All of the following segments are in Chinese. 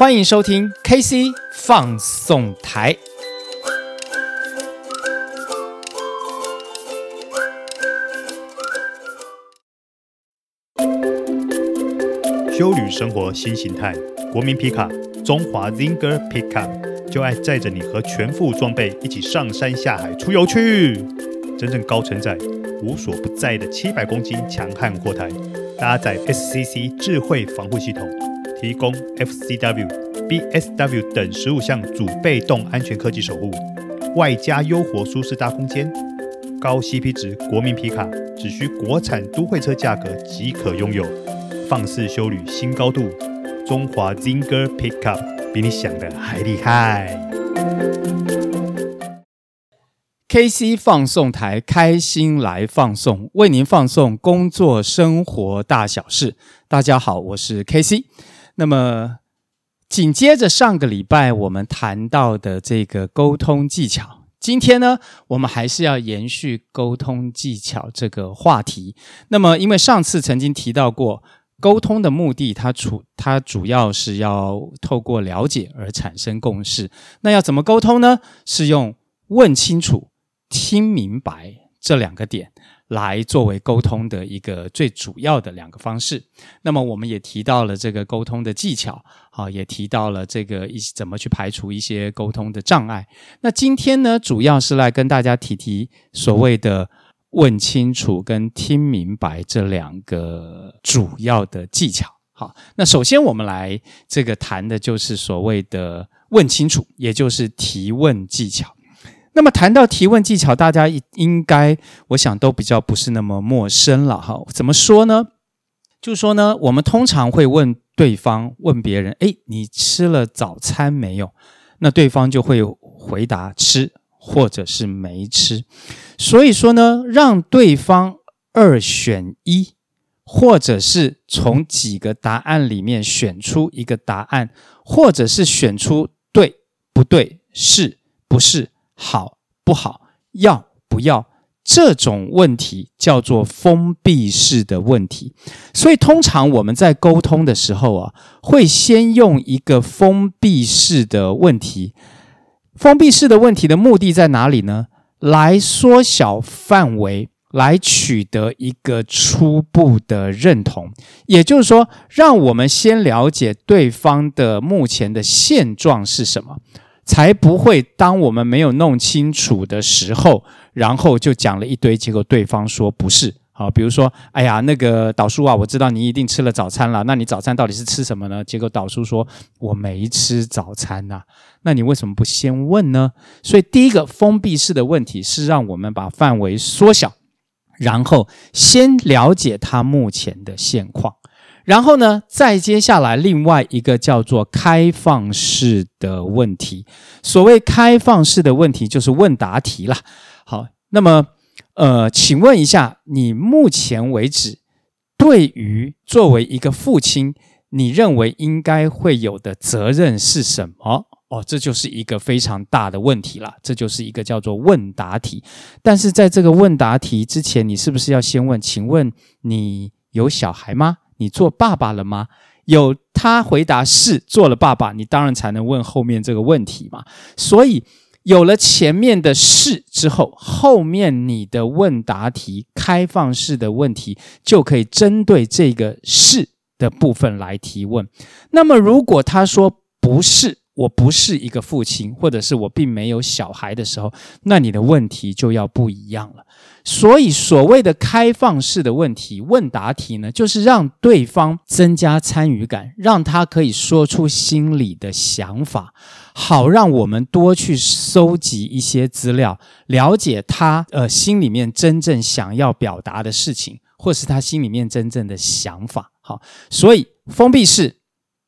欢迎收听 KC 放送台。修旅生活新形态，国民皮卡中华 Zinger Pickup 就爱载着你和全副装备一起上山下海出游去。真正高承载、无所不在的七百公斤强悍货台，搭载 SCC 智慧防护系统。提供 FCW、BSW 等十五项主被动安全科技守护，外加优活舒适大空间，高 CP 值国民皮卡，只需国产都会车价格即可拥有，放肆修旅新高度，中华 Zinger Pickup 比你想的还厉害。KC 放送台，开心来放送，为您放送工作生活大小事。大家好，我是 KC。那么，紧接着上个礼拜我们谈到的这个沟通技巧，今天呢，我们还是要延续沟通技巧这个话题。那么，因为上次曾经提到过，沟通的目的，它主它主要是要透过了解而产生共识。那要怎么沟通呢？是用问清楚、听明白这两个点。来作为沟通的一个最主要的两个方式。那么我们也提到了这个沟通的技巧，好，也提到了这个一怎么去排除一些沟通的障碍。那今天呢，主要是来跟大家提提所谓的问清楚跟听明白这两个主要的技巧。好，那首先我们来这个谈的就是所谓的问清楚，也就是提问技巧。那么谈到提问技巧，大家应该我想都比较不是那么陌生了哈。怎么说呢？就说呢，我们通常会问对方，问别人：“诶，你吃了早餐没有？”那对方就会回答“吃”或者是“没吃”。所以说呢，让对方二选一，或者是从几个答案里面选出一个答案，或者是选出对不对、是不是。好不好？要不要？这种问题叫做封闭式的问题。所以，通常我们在沟通的时候啊，会先用一个封闭式的问题。封闭式的问题的目的在哪里呢？来缩小范围，来取得一个初步的认同。也就是说，让我们先了解对方的目前的现状是什么。才不会，当我们没有弄清楚的时候，然后就讲了一堆，结果对方说不是。好，比如说，哎呀，那个导叔啊，我知道你一定吃了早餐了，那你早餐到底是吃什么呢？结果导叔说我没吃早餐呐，那你为什么不先问呢？所以第一个封闭式的问题是让我们把范围缩小，然后先了解他目前的现况。然后呢，再接下来另外一个叫做开放式的问题。所谓开放式的问题，就是问答题啦。好，那么呃，请问一下，你目前为止对于作为一个父亲，你认为应该会有的责任是什么？哦，这就是一个非常大的问题了。这就是一个叫做问答题。但是在这个问答题之前，你是不是要先问？请问你有小孩吗？你做爸爸了吗？有他回答是做了爸爸，你当然才能问后面这个问题嘛。所以有了前面的是之后，后面你的问答题开放式的问题就可以针对这个是的部分来提问。那么如果他说不是，我不是一个父亲，或者是我并没有小孩的时候，那你的问题就要不一样了。所以，所谓的开放式的问题问答题呢，就是让对方增加参与感，让他可以说出心里的想法，好让我们多去搜集一些资料，了解他呃心里面真正想要表达的事情，或是他心里面真正的想法。好，所以封闭式、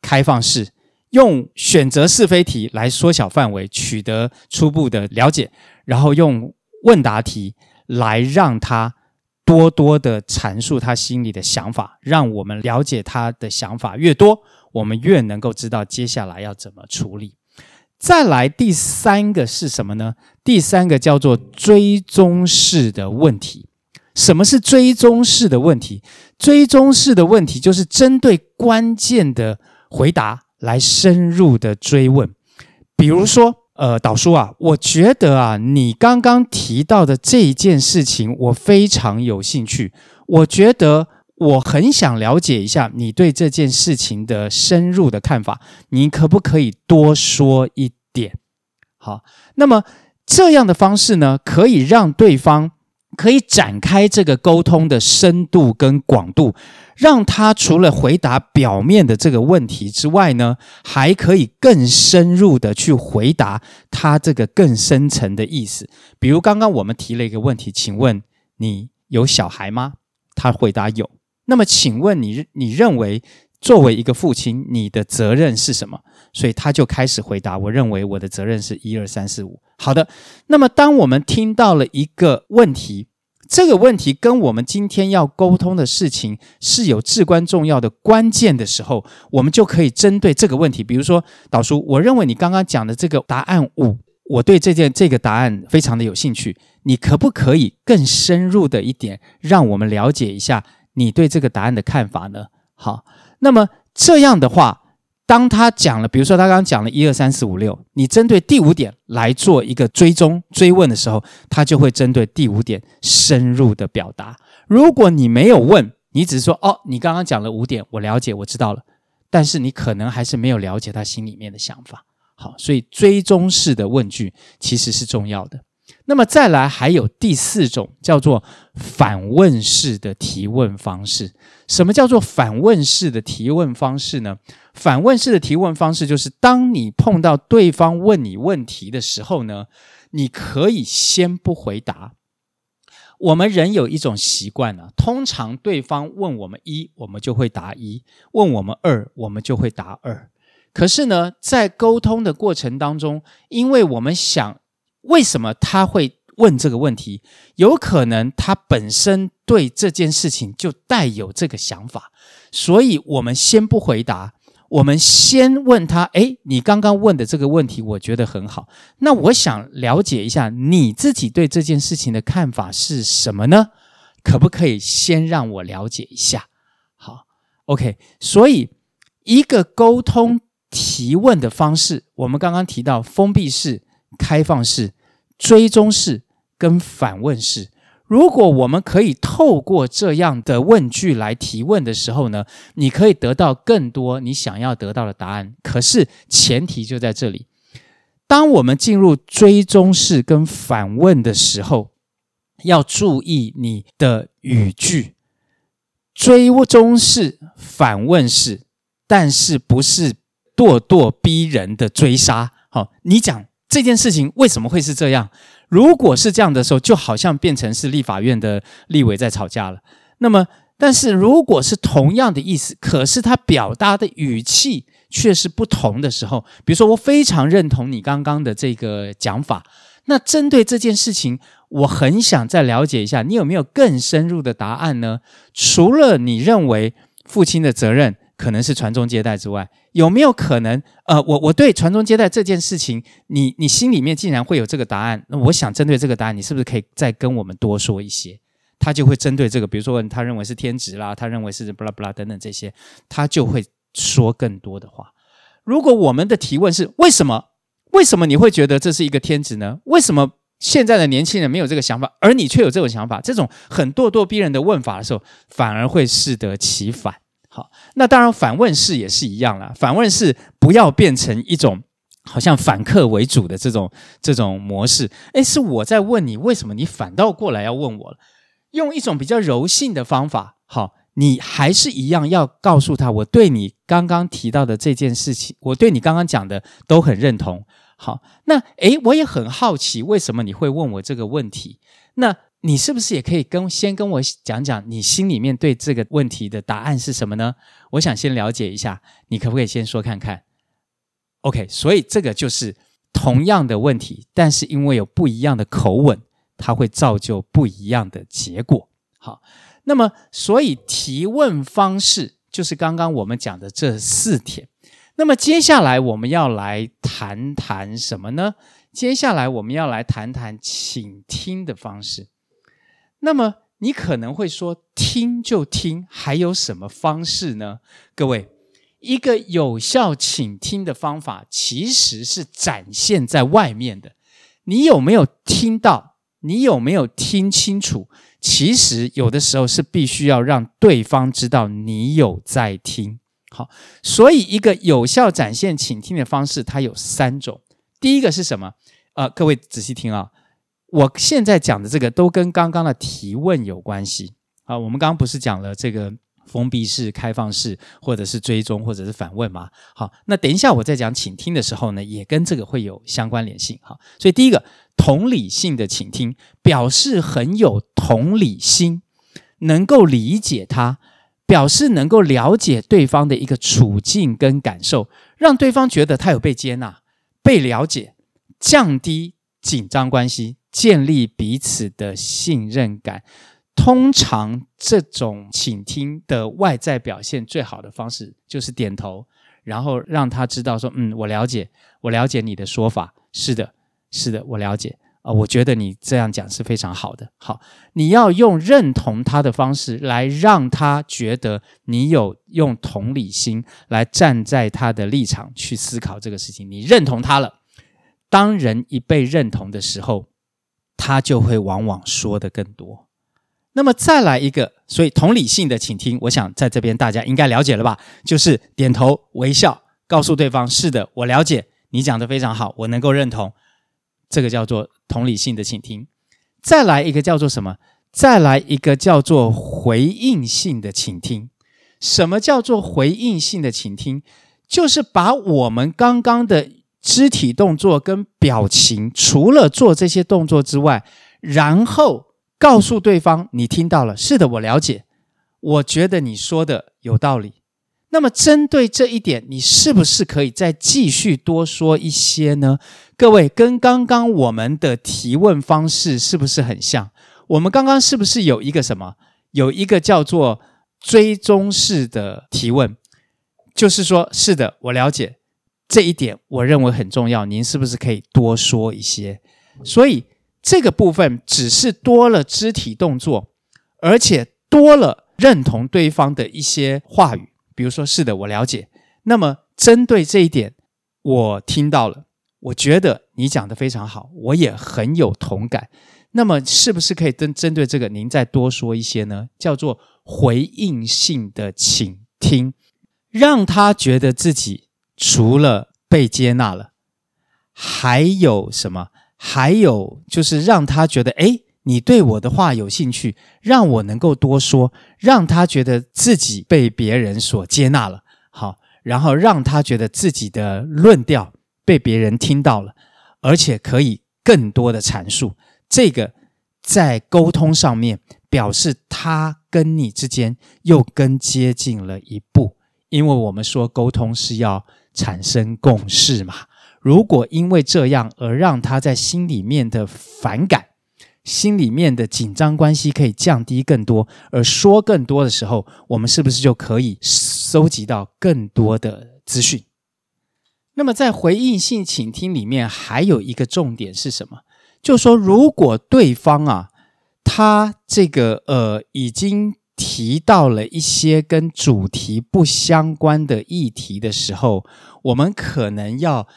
开放式，用选择是非题来缩小范围，取得初步的了解，然后用问答题。来让他多多的阐述他心里的想法，让我们了解他的想法越多，我们越能够知道接下来要怎么处理。再来第三个是什么呢？第三个叫做追踪式的问题。什么是追踪式的问题？追踪式的问题就是针对关键的回答来深入的追问。比如说，呃，导叔啊，我觉得啊，你刚刚提到的这一件事情，我非常有兴趣。我觉得我很想了解一下你对这件事情的深入的看法，你可不可以多说一点？好，那么这样的方式呢，可以让对方可以展开这个沟通的深度跟广度，让他除了回答表面的这个问题之外呢，还可以更深入的去回答他这个更深层的意思。比如刚刚我们提了一个问题，请问你有小孩吗？他回答有。那么请问你，你认为？作为一个父亲，你的责任是什么？所以他就开始回答：“我认为我的责任是一二三四五。”好的，那么当我们听到了一个问题，这个问题跟我们今天要沟通的事情是有至关重要的关键的时候，我们就可以针对这个问题，比如说导叔，我认为你刚刚讲的这个答案五，我对这件这个答案非常的有兴趣，你可不可以更深入的一点，让我们了解一下你对这个答案的看法呢？好。那么这样的话，当他讲了，比如说他刚刚讲了一二三四五六，你针对第五点来做一个追踪追问的时候，他就会针对第五点深入的表达。如果你没有问，你只是说哦，你刚刚讲了五点，我了解，我知道了，但是你可能还是没有了解他心里面的想法。好，所以追踪式的问句其实是重要的。那么再来，还有第四种叫做反问式的提问方式。什么叫做反问式的提问方式呢？反问式的提问方式就是，当你碰到对方问你问题的时候呢，你可以先不回答。我们人有一种习惯呢，通常对方问我们一，我们就会答一；问我们二，我们就会答二。可是呢，在沟通的过程当中，因为我们想。为什么他会问这个问题？有可能他本身对这件事情就带有这个想法，所以我们先不回答，我们先问他：诶，你刚刚问的这个问题，我觉得很好。那我想了解一下你自己对这件事情的看法是什么呢？可不可以先让我了解一下？好，OK。所以一个沟通提问的方式，我们刚刚提到封闭式。开放式、追踪式跟反问式，如果我们可以透过这样的问句来提问的时候呢，你可以得到更多你想要得到的答案。可是前提就在这里，当我们进入追踪式跟反问的时候，要注意你的语句。追踪式、反问式，但是不是咄咄逼人的追杀。好，你讲。这件事情为什么会是这样？如果是这样的时候，就好像变成是立法院的立委在吵架了。那么，但是如果是同样的意思，可是他表达的语气却是不同的时候，比如说，我非常认同你刚刚的这个讲法。那针对这件事情，我很想再了解一下，你有没有更深入的答案呢？除了你认为父亲的责任，可能是传宗接代之外，有没有可能？呃，我我对传宗接代这件事情，你你心里面竟然会有这个答案？那我想针对这个答案，你是不是可以再跟我们多说一些？他就会针对这个，比如说他认为是天职啦，他认为是巴拉巴拉等等这些，他就会说更多的话。如果我们的提问是为什么？为什么你会觉得这是一个天职呢？为什么现在的年轻人没有这个想法，而你却有这种想法？这种很咄咄逼人的问法的时候，反而会适得其反。好，那当然反问式也是一样啦。反问式不要变成一种好像反客为主的这种这种模式。诶，是我在问你，为什么你反倒过来要问我了？用一种比较柔性的方法，好，你还是一样要告诉他，我对你刚刚提到的这件事情，我对你刚刚讲的都很认同。好，那诶，我也很好奇，为什么你会问我这个问题？那。你是不是也可以跟先跟我讲讲你心里面对这个问题的答案是什么呢？我想先了解一下，你可不可以先说看看？OK，所以这个就是同样的问题，但是因为有不一样的口吻，它会造就不一样的结果。好，那么所以提问方式就是刚刚我们讲的这四点。那么接下来我们要来谈谈什么呢？接下来我们要来谈谈倾听的方式。那么你可能会说，听就听，还有什么方式呢？各位，一个有效倾听的方法，其实是展现在外面的。你有没有听到？你有没有听清楚？其实有的时候是必须要让对方知道你有在听。好，所以一个有效展现倾听的方式，它有三种。第一个是什么？呃，各位仔细听啊，我现在讲的这个都跟刚刚的提问有关系。啊，我们刚刚不是讲了这个封闭式、开放式，或者是追踪，或者是反问吗？好，那等一下我在讲倾听的时候呢，也跟这个会有相关联性。好，所以第一个同理性的倾听，表示很有同理心，能够理解他。表示能够了解对方的一个处境跟感受，让对方觉得他有被接纳、被了解，降低紧张关系，建立彼此的信任感。通常这种倾听的外在表现最好的方式就是点头，然后让他知道说：“嗯，我了解，我了解你的说法。是的，是的，我了解。”啊、我觉得你这样讲是非常好的。好，你要用认同他的方式来让他觉得你有用同理心来站在他的立场去思考这个事情。你认同他了，当人一被认同的时候，他就会往往说得更多。那么再来一个，所以同理性的倾听，我想在这边大家应该了解了吧？就是点头微笑，告诉对方是的，我了解，你讲得非常好，我能够认同。这个叫做同理性的倾听，再来一个叫做什么？再来一个叫做回应性的倾听。什么叫做回应性的倾听？就是把我们刚刚的肢体动作跟表情，除了做这些动作之外，然后告诉对方你听到了，是的，我了解，我觉得你说的有道理。那么针对这一点，你是不是可以再继续多说一些呢？各位，跟刚刚我们的提问方式是不是很像？我们刚刚是不是有一个什么？有一个叫做追踪式的提问，就是说，是的，我了解这一点，我认为很重要。您是不是可以多说一些？所以这个部分只是多了肢体动作，而且多了认同对方的一些话语。比如说，是的，我了解。那么，针对这一点，我听到了，我觉得你讲得非常好，我也很有同感。那么，是不是可以针针对这个，您再多说一些呢？叫做回应性的倾听，让他觉得自己除了被接纳了，还有什么？还有就是让他觉得，诶。你对我的话有兴趣，让我能够多说，让他觉得自己被别人所接纳了，好，然后让他觉得自己的论调被别人听到了，而且可以更多的阐述。这个在沟通上面表示他跟你之间又更接近了一步，因为我们说沟通是要产生共识嘛。如果因为这样而让他在心里面的反感，心里面的紧张关系可以降低更多，而说更多的时候，我们是不是就可以收集到更多的资讯？那么在回应性倾听里面，还有一个重点是什么？就说，如果对方啊，他这个呃已经提到了一些跟主题不相关的议题的时候，我们可能要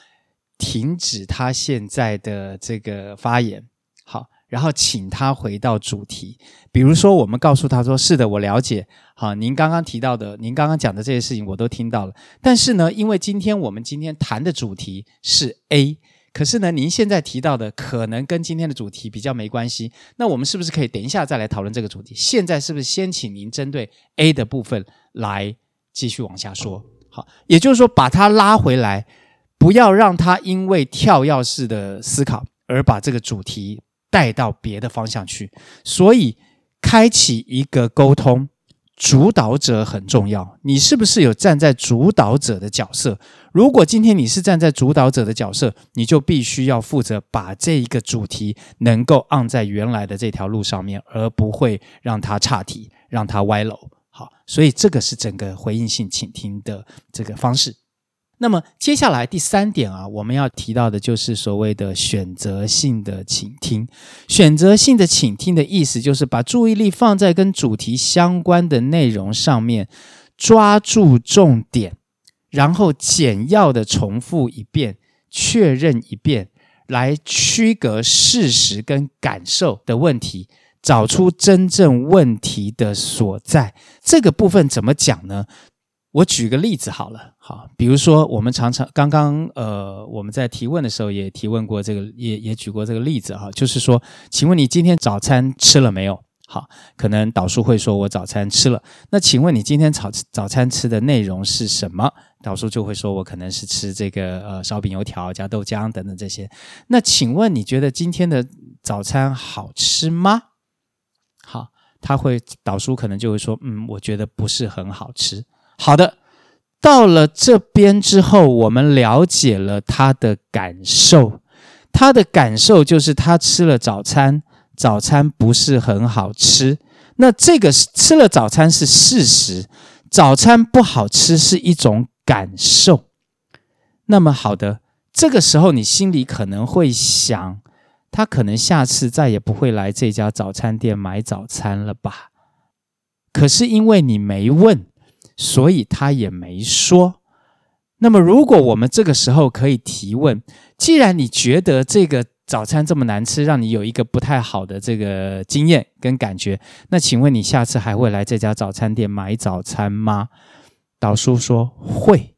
停止他现在的这个发言。好然后请他回到主题，比如说，我们告诉他说：“是的，我了解。好，您刚刚提到的，您刚刚讲的这些事情，我都听到了。但是呢，因为今天我们今天谈的主题是 A，可是呢，您现在提到的可能跟今天的主题比较没关系。那我们是不是可以等一下再来讨论这个主题？现在是不是先请您针对 A 的部分来继续往下说？好，也就是说，把它拉回来，不要让它因为跳跃式的思考而把这个主题。”带到别的方向去，所以开启一个沟通，主导者很重要。你是不是有站在主导者的角色？如果今天你是站在主导者的角色，你就必须要负责把这一个主题能够按在原来的这条路上面，而不会让它岔题，让它歪楼。好，所以这个是整个回应性倾听的这个方式。那么接下来第三点啊，我们要提到的就是所谓的选择性的倾听。选择性的倾听的意思就是把注意力放在跟主题相关的内容上面，抓住重点，然后简要的重复一遍，确认一遍，来区隔事实跟感受的问题，找出真正问题的所在。这个部分怎么讲呢？我举个例子好了，好，比如说我们常常刚刚呃我们在提问的时候也提问过这个，也也举过这个例子哈，就是说，请问你今天早餐吃了没有？好，可能导叔会说我早餐吃了。那请问你今天早早餐吃的内容是什么？导叔就会说我可能是吃这个呃烧饼油条加豆浆等等这些。那请问你觉得今天的早餐好吃吗？好，他会导叔可能就会说嗯，我觉得不是很好吃。好的，到了这边之后，我们了解了他的感受。他的感受就是他吃了早餐，早餐不是很好吃。那这个吃了早餐是事实，早餐不好吃是一种感受。那么好的，这个时候你心里可能会想，他可能下次再也不会来这家早餐店买早餐了吧？可是因为你没问。所以他也没说。那么，如果我们这个时候可以提问，既然你觉得这个早餐这么难吃，让你有一个不太好的这个经验跟感觉，那请问你下次还会来这家早餐店买早餐吗？导叔说会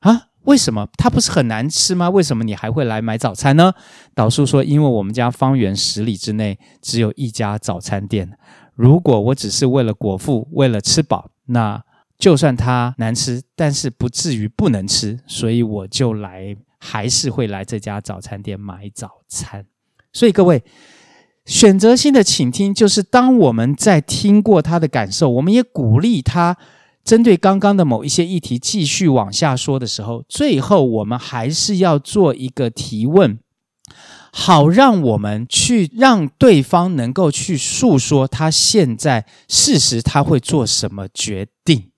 啊，为什么？它不是很难吃吗？为什么你还会来买早餐呢？导叔说，因为我们家方圆十里之内只有一家早餐店，如果我只是为了果腹，为了吃饱，那。就算它难吃，但是不至于不能吃，所以我就来，还是会来这家早餐店买早餐。所以各位，选择性的倾听就是当我们在听过他的感受，我们也鼓励他针对刚刚的某一些议题继续往下说的时候，最后我们还是要做一个提问，好让我们去让对方能够去诉说他现在事实他会做什么决定。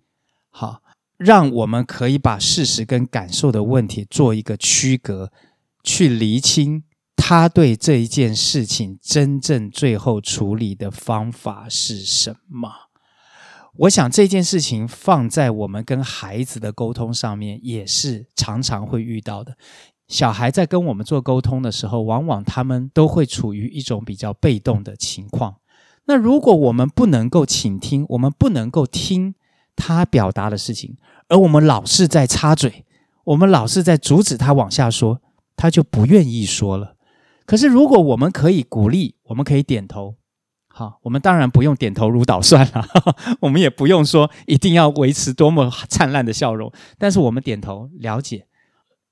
让我们可以把事实跟感受的问题做一个区隔，去厘清他对这一件事情真正最后处理的方法是什么。我想这件事情放在我们跟孩子的沟通上面，也是常常会遇到的。小孩在跟我们做沟通的时候，往往他们都会处于一种比较被动的情况。那如果我们不能够倾听，我们不能够听。他表达的事情，而我们老是在插嘴，我们老是在阻止他往下说，他就不愿意说了。可是如果我们可以鼓励，我们可以点头，好，我们当然不用点头如捣蒜了，我们也不用说一定要维持多么灿烂的笑容，但是我们点头了解，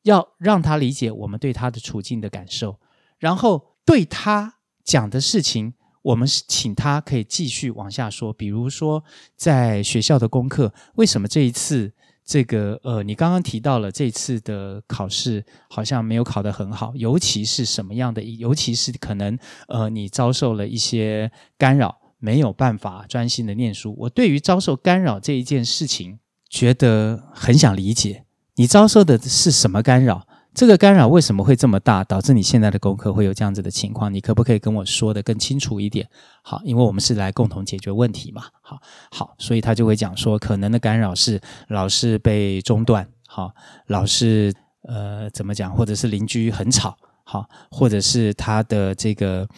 要让他理解我们对他的处境的感受，然后对他讲的事情。我们是请他可以继续往下说，比如说在学校的功课，为什么这一次这个呃，你刚刚提到了这次的考试好像没有考得很好，尤其是什么样的，尤其是可能呃，你遭受了一些干扰，没有办法专心的念书。我对于遭受干扰这一件事情，觉得很想理解，你遭受的是什么干扰？这个干扰为什么会这么大，导致你现在的功课会有这样子的情况？你可不可以跟我说得更清楚一点？好，因为我们是来共同解决问题嘛。好，好，所以他就会讲说，可能的干扰是老是被中断，好，老是呃怎么讲，或者是邻居很吵，好，或者是他的这个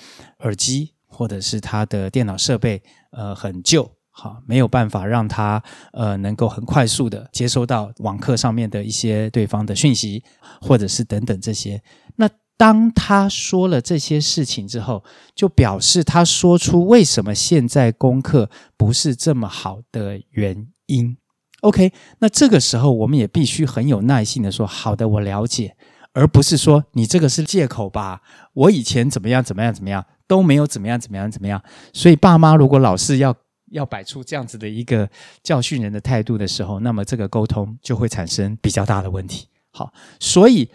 耳机，或者是他的电脑设备呃很旧。好，没有办法让他呃能够很快速的接收到网课上面的一些对方的讯息，或者是等等这些。那当他说了这些事情之后，就表示他说出为什么现在功课不是这么好的原因。OK，那这个时候我们也必须很有耐心的说：“好的，我了解。”而不是说你这个是借口吧？我以前怎么样怎么样怎么样都没有怎么样怎么样怎么样。所以爸妈如果老是要要摆出这样子的一个教训人的态度的时候，那么这个沟通就会产生比较大的问题。好，所以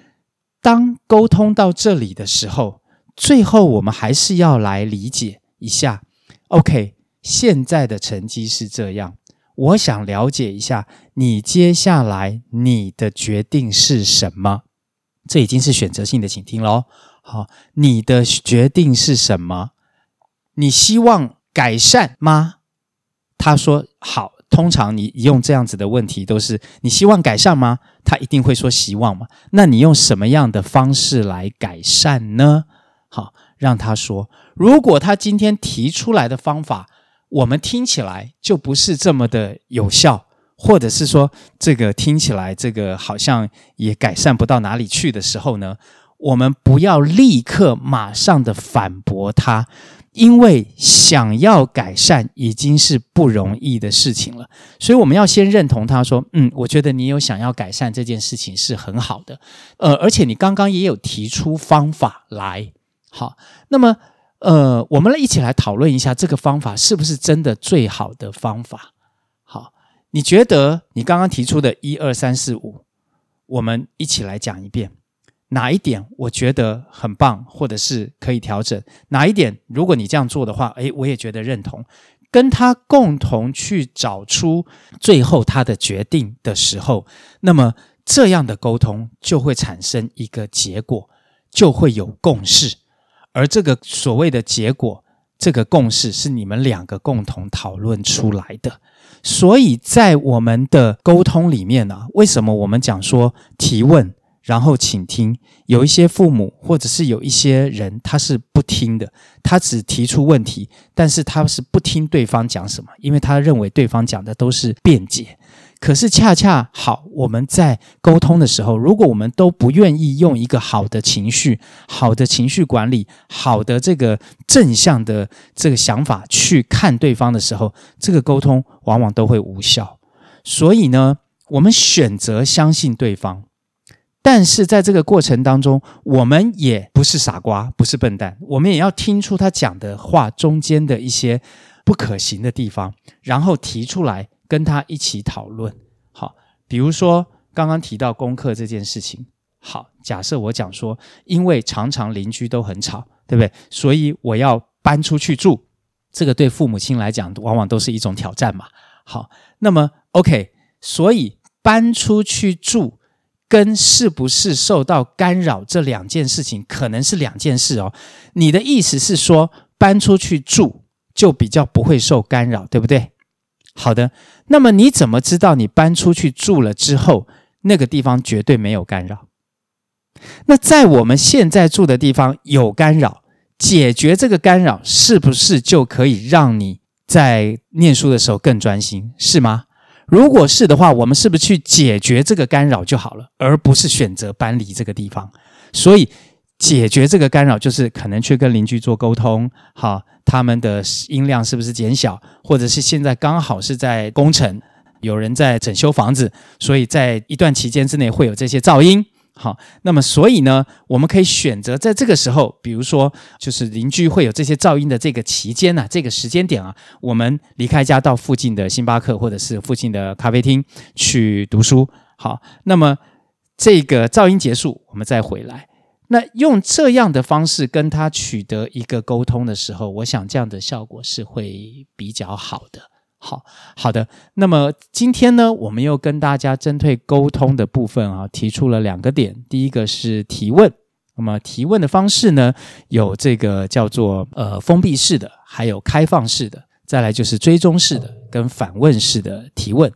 当沟通到这里的时候，最后我们还是要来理解一下。OK，现在的成绩是这样，我想了解一下你接下来你的决定是什么？这已经是选择性的请听喽。好，你的决定是什么？你希望改善吗？他说：“好，通常你用这样子的问题，都是你希望改善吗？他一定会说希望嘛。那你用什么样的方式来改善呢？好，让他说。如果他今天提出来的方法，我们听起来就不是这么的有效，或者是说这个听起来这个好像也改善不到哪里去的时候呢，我们不要立刻马上的反驳他。因为想要改善已经是不容易的事情了，所以我们要先认同他说：“嗯，我觉得你有想要改善这件事情是很好的，呃，而且你刚刚也有提出方法来，好，那么呃，我们来一起来讨论一下这个方法是不是真的最好的方法？好，你觉得你刚刚提出的一二三四五，我们一起来讲一遍。”哪一点我觉得很棒，或者是可以调整？哪一点如果你这样做的话，诶，我也觉得认同。跟他共同去找出最后他的决定的时候，那么这样的沟通就会产生一个结果，就会有共识。而这个所谓的结果，这个共识是你们两个共同讨论出来的。所以在我们的沟通里面呢，为什么我们讲说提问？然后请听，有一些父母或者是有一些人，他是不听的，他只提出问题，但是他是不听对方讲什么，因为他认为对方讲的都是辩解。可是恰恰好，我们在沟通的时候，如果我们都不愿意用一个好的情绪、好的情绪管理、好的这个正向的这个想法去看对方的时候，这个沟通往往都会无效。所以呢，我们选择相信对方。但是在这个过程当中，我们也不是傻瓜，不是笨蛋，我们也要听出他讲的话中间的一些不可行的地方，然后提出来跟他一起讨论。好，比如说刚刚提到功课这件事情，好，假设我讲说，因为常常邻居都很吵，对不对？所以我要搬出去住，这个对父母亲来讲，往往都是一种挑战嘛。好，那么 OK，所以搬出去住。跟是不是受到干扰这两件事情可能是两件事哦。你的意思是说搬出去住就比较不会受干扰，对不对？好的，那么你怎么知道你搬出去住了之后那个地方绝对没有干扰？那在我们现在住的地方有干扰，解决这个干扰是不是就可以让你在念书的时候更专心？是吗？如果是的话，我们是不是去解决这个干扰就好了，而不是选择搬离这个地方？所以解决这个干扰，就是可能去跟邻居做沟通，好，他们的音量是不是减小，或者是现在刚好是在工程，有人在整修房子，所以在一段期间之内会有这些噪音。好，那么所以呢，我们可以选择在这个时候，比如说，就是邻居会有这些噪音的这个期间呢、啊，这个时间点啊，我们离开家到附近的星巴克或者是附近的咖啡厅去读书。好，那么这个噪音结束，我们再回来。那用这样的方式跟他取得一个沟通的时候，我想这样的效果是会比较好的。好好的，那么今天呢，我们又跟大家针对沟通的部分啊，提出了两个点。第一个是提问，那么提问的方式呢，有这个叫做呃封闭式的，还有开放式的，再来就是追踪式的跟反问式的提问。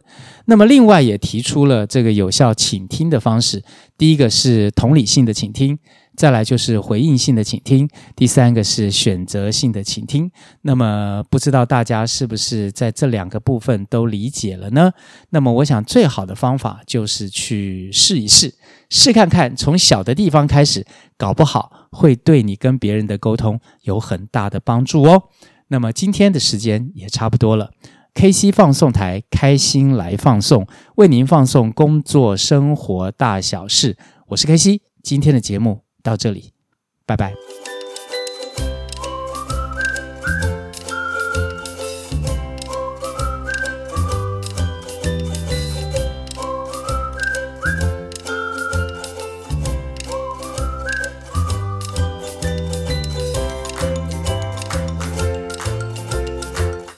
那么另外也提出了这个有效倾听的方式，第一个是同理性的倾听。再来就是回应性的倾听，第三个是选择性的倾听。那么不知道大家是不是在这两个部分都理解了呢？那么我想最好的方法就是去试一试，试看看，从小的地方开始，搞不好会对你跟别人的沟通有很大的帮助哦。那么今天的时间也差不多了，KC 放送台开心来放送，为您放送工作生活大小事，我是 KC，今天的节目。到这里，拜拜。